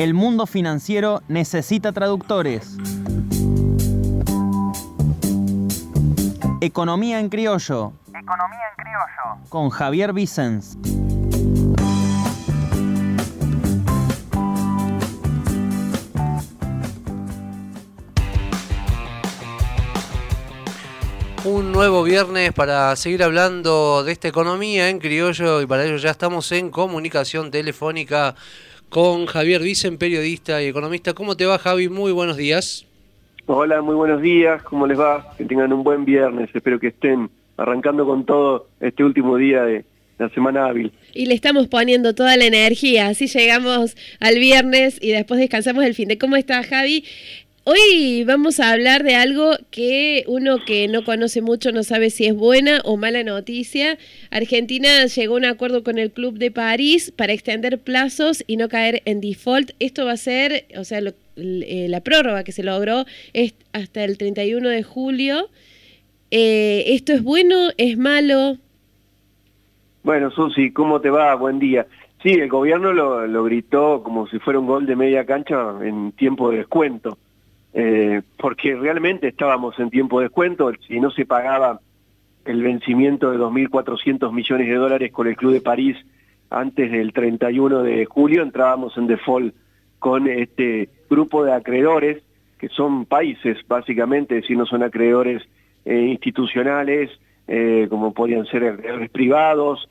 El mundo financiero necesita traductores. Economía en criollo. Economía en criollo. Con Javier Vicens. Un nuevo viernes para seguir hablando de esta economía en criollo y para ello ya estamos en comunicación telefónica con Javier Vicen, periodista y economista. ¿Cómo te va Javi? Muy buenos días. Hola, muy buenos días. ¿Cómo les va? Que tengan un buen viernes. Espero que estén arrancando con todo este último día de la semana hábil. Y le estamos poniendo toda la energía, así llegamos al viernes y después descansamos el fin de. ¿Cómo está Javi? Hoy vamos a hablar de algo que uno que no conoce mucho no sabe si es buena o mala noticia. Argentina llegó a un acuerdo con el Club de París para extender plazos y no caer en default. Esto va a ser, o sea, eh, la prórroga que se logró es hasta el 31 de julio. Eh, ¿Esto es bueno? ¿Es malo? Bueno, Susi, ¿cómo te va? Buen día. Sí, el gobierno lo, lo gritó como si fuera un gol de media cancha en tiempo de descuento eh, porque realmente estábamos en tiempo de descuento, si no se pagaba el vencimiento de 2.400 millones de dólares con el Club de París antes del 31 de julio, entrábamos en default con este grupo de acreedores, que son países básicamente, si no son acreedores eh, institucionales, eh, como podrían ser acreedores privados,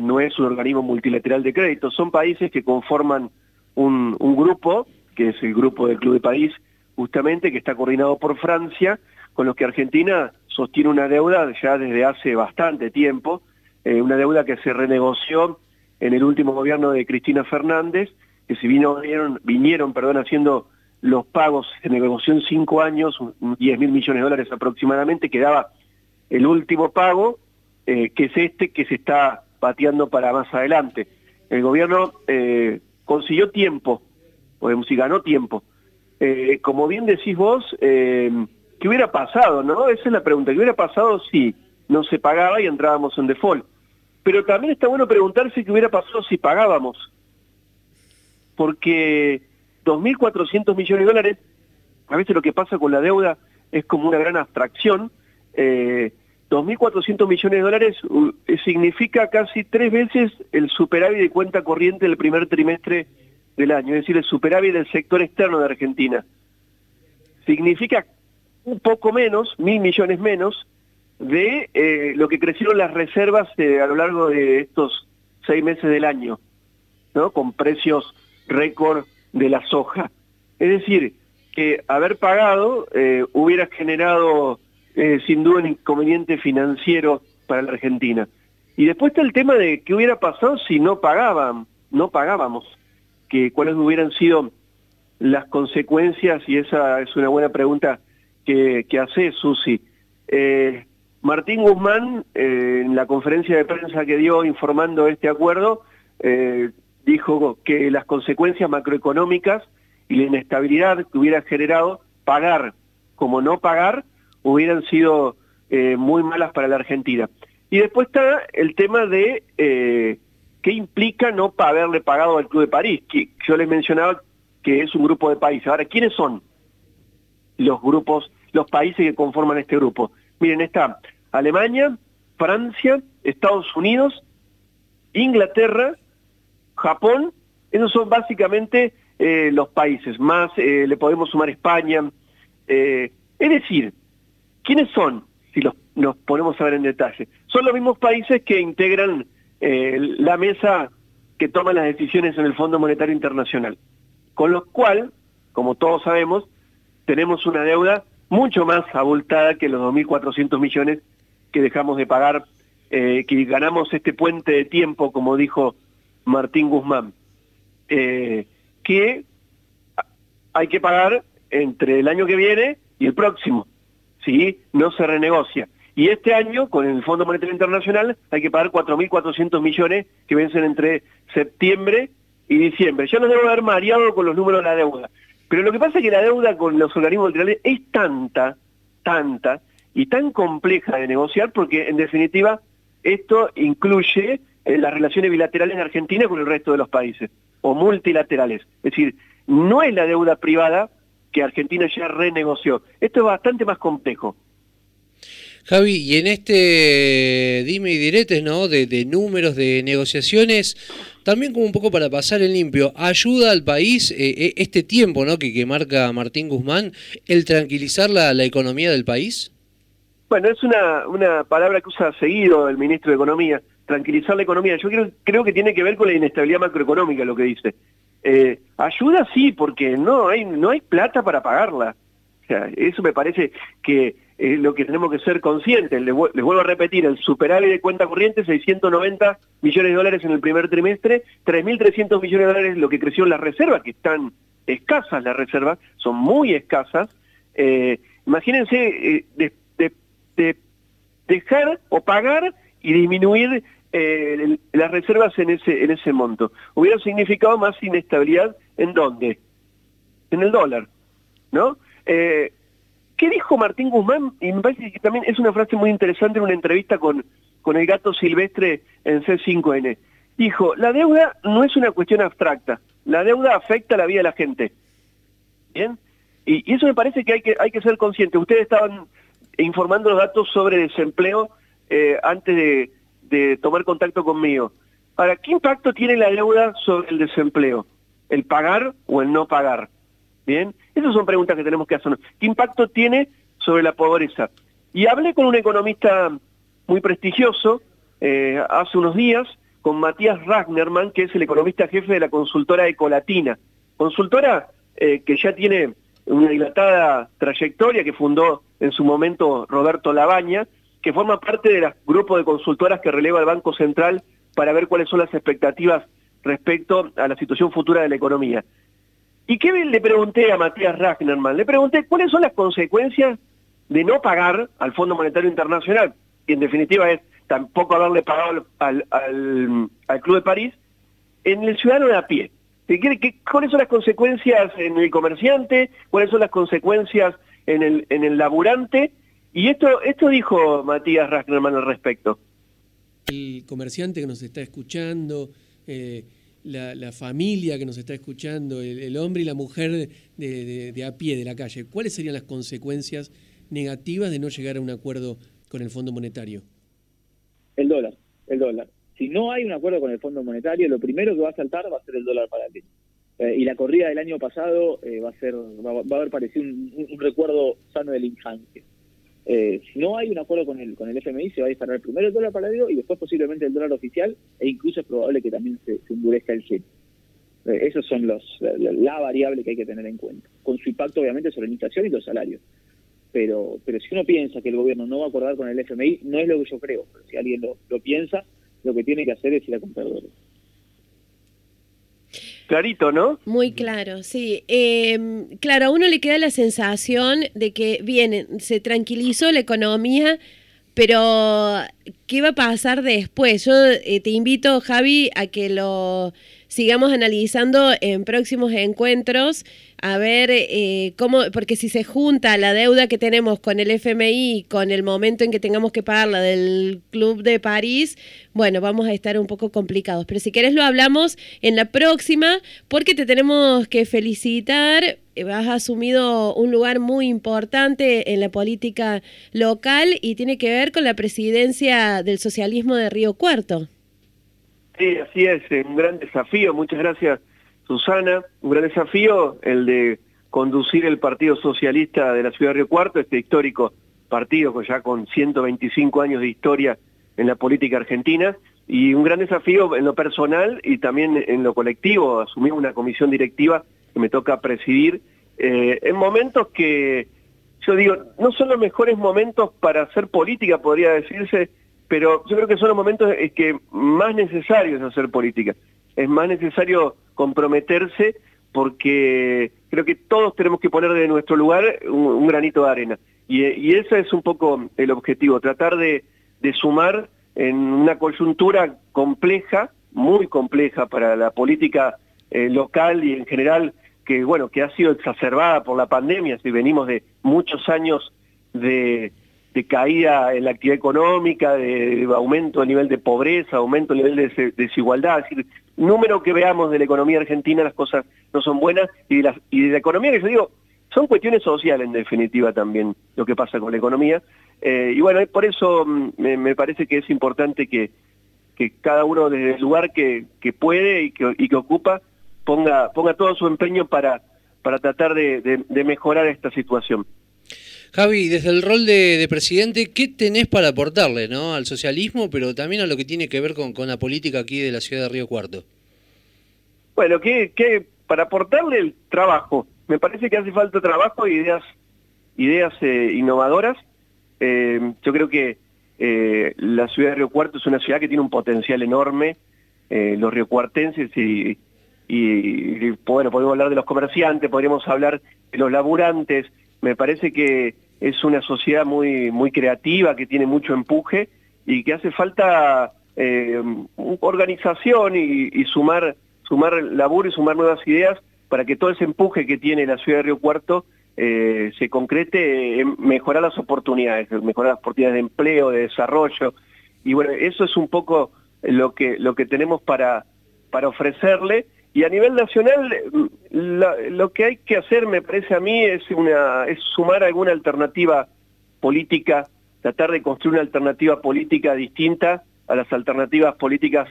no es un organismo multilateral de crédito, son países que conforman un grupo, que es el grupo del Club de París, justamente que está coordinado por Francia, con los que Argentina sostiene una deuda ya desde hace bastante tiempo, eh, una deuda que se renegoció en el último gobierno de Cristina Fernández, que si vino, vinieron, vinieron perdón, haciendo los pagos, se negoció en cinco años, 10 mil millones de dólares aproximadamente, quedaba el último pago, eh, que es este que se está pateando para más adelante. El gobierno eh, consiguió tiempo, o si ganó tiempo, eh, como bien decís vos, eh, ¿qué hubiera pasado? no? Esa es la pregunta. ¿Qué hubiera pasado si no se pagaba y entrábamos en default? Pero también está bueno preguntarse qué hubiera pasado si pagábamos. Porque 2.400 millones de dólares, a veces lo que pasa con la deuda es como una gran abstracción. Eh, 2.400 millones de dólares uh, significa casi tres veces el superávit de cuenta corriente del primer trimestre del año, es decir, el superávit del sector externo de Argentina. Significa un poco menos, mil millones menos, de eh, lo que crecieron las reservas eh, a lo largo de estos seis meses del año, ¿no? con precios récord de la soja. Es decir, que haber pagado eh, hubiera generado sin duda un inconveniente financiero para la Argentina. Y después está el tema de qué hubiera pasado si no pagaban, no pagábamos cuáles hubieran sido las consecuencias, y esa es una buena pregunta que, hace Susi. Eh, Martín Guzmán, eh, en la conferencia de prensa que dio informando este acuerdo, eh, dijo que las consecuencias macroeconómicas y la inestabilidad que hubiera generado pagar como no pagar hubieran sido muy malas para la Argentina. Y después está el tema de ¿Qué implica no haberle pagado al Club de París? Que yo les mencionaba que es un grupo de países. Ahora, ¿quiénes son los grupos, los países que conforman este grupo? Miren, está Alemania, Francia, Estados Unidos, Inglaterra, Japón, esos son básicamente eh, los países, más eh, le podemos sumar España. Eh, es decir, ¿quiénes son? Si los, nos ponemos a ver en detalle. Son los mismos países que integran eh, la mesa que toma las decisiones en el Fondo Monetario Internacional. Con lo cual, como todos sabemos, tenemos una deuda mucho más abultada que los 2.400 millones que dejamos de pagar, eh, que ganamos este puente de tiempo, como dijo Martín Guzmán, eh, que hay que pagar entre el año que viene y el próximo, si no se renegocia. Y este año, con el Fondo Monetario Internacional, hay que pagar 4.400 millones que vencen entre septiembre y diciembre. Ya nos debo haber mareado con los números de la deuda. Pero lo que pasa es que la deuda con los organismos multilaterales es tanta, tanta y tan compleja de negociar porque, en definitiva, esto incluye eh, las relaciones bilaterales de Argentina con el resto de los países, o multilaterales. Es decir, no es la deuda privada que Argentina ya renegoció. Esto es bastante más complejo. Javi, y en este dime y diretes, ¿no? De, números, de negociaciones, también como un poco para pasar el limpio, ¿ayuda al país eh, eh, este tiempo, ¿no? Que, que, marca Martín Guzmán, el tranquilizar la, la, economía del país? Bueno, es una, una palabra que usa seguido el ministro de Economía, tranquilizar la economía. Yo creo, creo que tiene que ver con la inestabilidad macroeconómica lo que dice. Eh, ayuda sí, porque no hay, no hay plata para pagarla. O sea, eso me parece que es lo que tenemos que ser conscientes. Les, vuelvo a repetir, el superávit de cuenta corriente, 690 millones de dólares en el primer trimestre, 3.300 millones de dólares lo que creció en las reservas, que están escasas las reservas, son muy escasas. Eh, imagínense eh, de, dejar o pagar y disminuir eh, las reservas en ese, en ese monto. Hubiera significado más inestabilidad, ¿en dónde? En el dólar, ¿no? Eh, ¿Qué dijo Martín Guzmán? Y me parece que también es una frase muy interesante en una entrevista con, con el gato silvestre en C5N. Dijo, la deuda no es una cuestión abstracta, la deuda afecta la vida de la gente. ¿Bien? Y, eso me parece que hay, que hay que ser consciente. Ustedes estaban informando los datos sobre desempleo eh, antes de, de tomar contacto conmigo. Ahora, ¿qué impacto tiene la deuda sobre el desempleo? ¿El pagar o el no pagar? Bien, esas son preguntas que tenemos que hacer. ¿Qué impacto tiene sobre la pobreza? Y hablé con un economista muy prestigioso eh, hace unos días, con Matías Ragnerman, que es el economista jefe de la consultora Ecolatina. Consultora eh, que ya tiene una dilatada trayectoria que fundó en su momento Roberto Labaña, que forma parte del grupo de consultoras que releva el Banco Central para ver cuáles son las expectativas respecto a la situación futura de la economía. ¿Y qué le pregunté a Matías Ragnerman? Le pregunté cuáles son las consecuencias de no pagar al Fondo Monetario Internacional, y en definitiva es tampoco haberle pagado al, al, Club de París, en el ciudadano de a pie. ¿Qué, cuáles son las consecuencias en el comerciante? ¿Cuáles son las consecuencias en el, en el laburante? Y esto, esto dijo Matías Ragnerman al respecto. El comerciante que nos está escuchando, eh, la, familia que nos está escuchando, el, hombre y la mujer de, a pie de la calle, ¿cuáles serían las consecuencias negativas de no llegar a un acuerdo con el Fondo Monetario? El dólar, el dólar. Si no hay un acuerdo con el Fondo Monetario, lo primero que va a saltar va a ser el dólar para Eh, y la corrida del año pasado eh, va a ser va, a haber parecido un recuerdo sano de la infancia. Eh, si no hay un acuerdo con el, con el FMI, se va a disparar primero el dólar paralelo y después posiblemente el dólar oficial, e incluso es probable que también se, endurezca el yen. Eh, esos son los la, variable que hay que tener en cuenta, con su impacto obviamente sobre la inflación y los salarios. Pero, pero si uno piensa que el gobierno no va a acordar con el FMI, no es lo que yo creo. Si alguien lo, lo piensa, lo que tiene que hacer es ir a comprar dólares. Clarito, ¿no? Muy claro, sí. Eh, claro, a uno le queda la sensación de que, bien, se tranquilizó la economía, pero ¿qué va a pasar después? Yo eh, te invito, Javi, a que lo sigamos analizando en próximos encuentros a ver eh, cómo, porque si se junta la deuda que tenemos con el FMI con el momento en que tengamos que pagar la del Club de París, bueno, vamos a estar un poco complicados. Pero si querés lo hablamos en la próxima, porque te tenemos que felicitar. Has asumido un lugar muy importante en la política local y tiene que ver con la presidencia del socialismo de Río Cuarto. Sí, así es, un gran desafío. Muchas gracias Susana, un gran desafío el de conducir el Partido Socialista de la Ciudad de Río Cuarto, este histórico partido ya con 125 años de historia en la política argentina, y un gran desafío en lo personal y también en lo colectivo, asumir una comisión directiva que me toca presidir, eh, en momentos que, yo digo, no son los mejores momentos para hacer política, podría decirse, pero yo creo que son los momentos que más necesarios hacer política. Es más necesario comprometerse porque creo que todos tenemos que poner de nuestro lugar un, granito de arena. Y, ese es un poco el objetivo, tratar de, sumar en una coyuntura compleja, muy compleja para la política eh, local y en general, que bueno, que ha sido exacerbada por la pandemia, si venimos de muchos años de, de caída en la actividad económica, de, aumento del nivel de pobreza, aumento del nivel de desigualdad. Es decir, número que veamos de la economía argentina, las cosas no son buenas, y de la, y de la economía que yo digo, son cuestiones sociales en definitiva también lo que pasa con la economía. Eh, y bueno, por eso mm, me, parece que es importante que, que cada uno desde el lugar que, que puede y que, y que ocupa ponga, ponga todo su empeño para, para tratar de, de mejorar esta situación. Javi, desde el rol de, presidente, ¿qué tenés para aportarle ¿no? al socialismo, pero también a lo que tiene que ver con, la política aquí de la ciudad de Río Cuarto? Bueno, ¿qué, qué, para aportarle el trabajo. Me parece que hace falta trabajo e ideas, ideas eh, innovadoras. Eh, yo creo que eh, la ciudad de Río Cuarto es una ciudad que tiene un potencial enorme. los riocuartenses y, y, bueno, podemos hablar de los comerciantes, podríamos hablar de los laburantes. Me parece que es una sociedad muy, muy creativa, que tiene mucho empuje y que hace falta eh, organización y, sumar, sumar laburo y sumar nuevas ideas para que todo ese empuje que tiene la ciudad de Río Cuarto eh, se concrete en mejorar las oportunidades, mejorar las oportunidades de empleo, de desarrollo. Y bueno, eso es un poco lo que, lo que tenemos para, para ofrecerle. Y a nivel nacional, lo que hay que hacer, me parece a mí, es, sumar alguna alternativa política, tratar de construir una alternativa política distinta a las alternativas políticas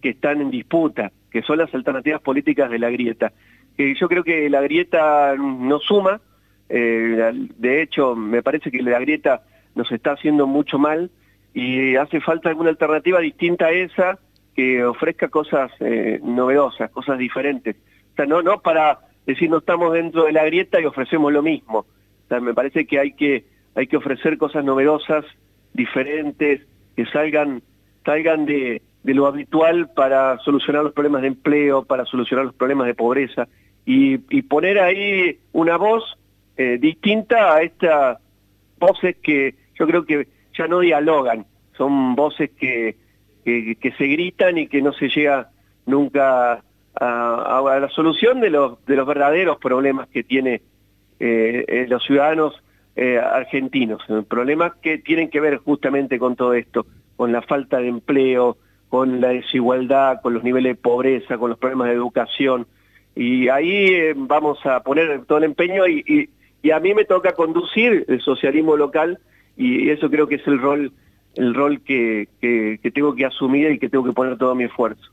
que están en disputa, que son las alternativas políticas de la grieta. yo creo que la grieta no suma, eh, de hecho me parece que la grieta nos está haciendo mucho mal y hace falta alguna alternativa distinta a esa que ofrezca cosas eh, novedosas, cosas diferentes. O sea, no, no para decir no estamos dentro de la grieta y ofrecemos lo mismo. O sea, me parece que hay que, hay que ofrecer cosas novedosas, diferentes, que salgan, salgan de, de lo habitual para solucionar los problemas de empleo, para solucionar los problemas de pobreza y, y poner ahí una voz eh, distinta a estas voces que yo creo que ya no dialogan, son voces que, que, se gritan y que no se llega nunca a, la solución de los, de los verdaderos problemas que tiene eh, eh, los ciudadanos eh, argentinos, problemas que tienen que ver justamente con todo esto, con la falta de empleo, con la desigualdad, con los niveles de pobreza, con los problemas de educación. Y ahí vamos a poner todo el empeño y, y a mí me toca conducir el socialismo local y eso creo que es el rol el rol que, que, tengo que asumir y que tengo que poner todo mi esfuerzo.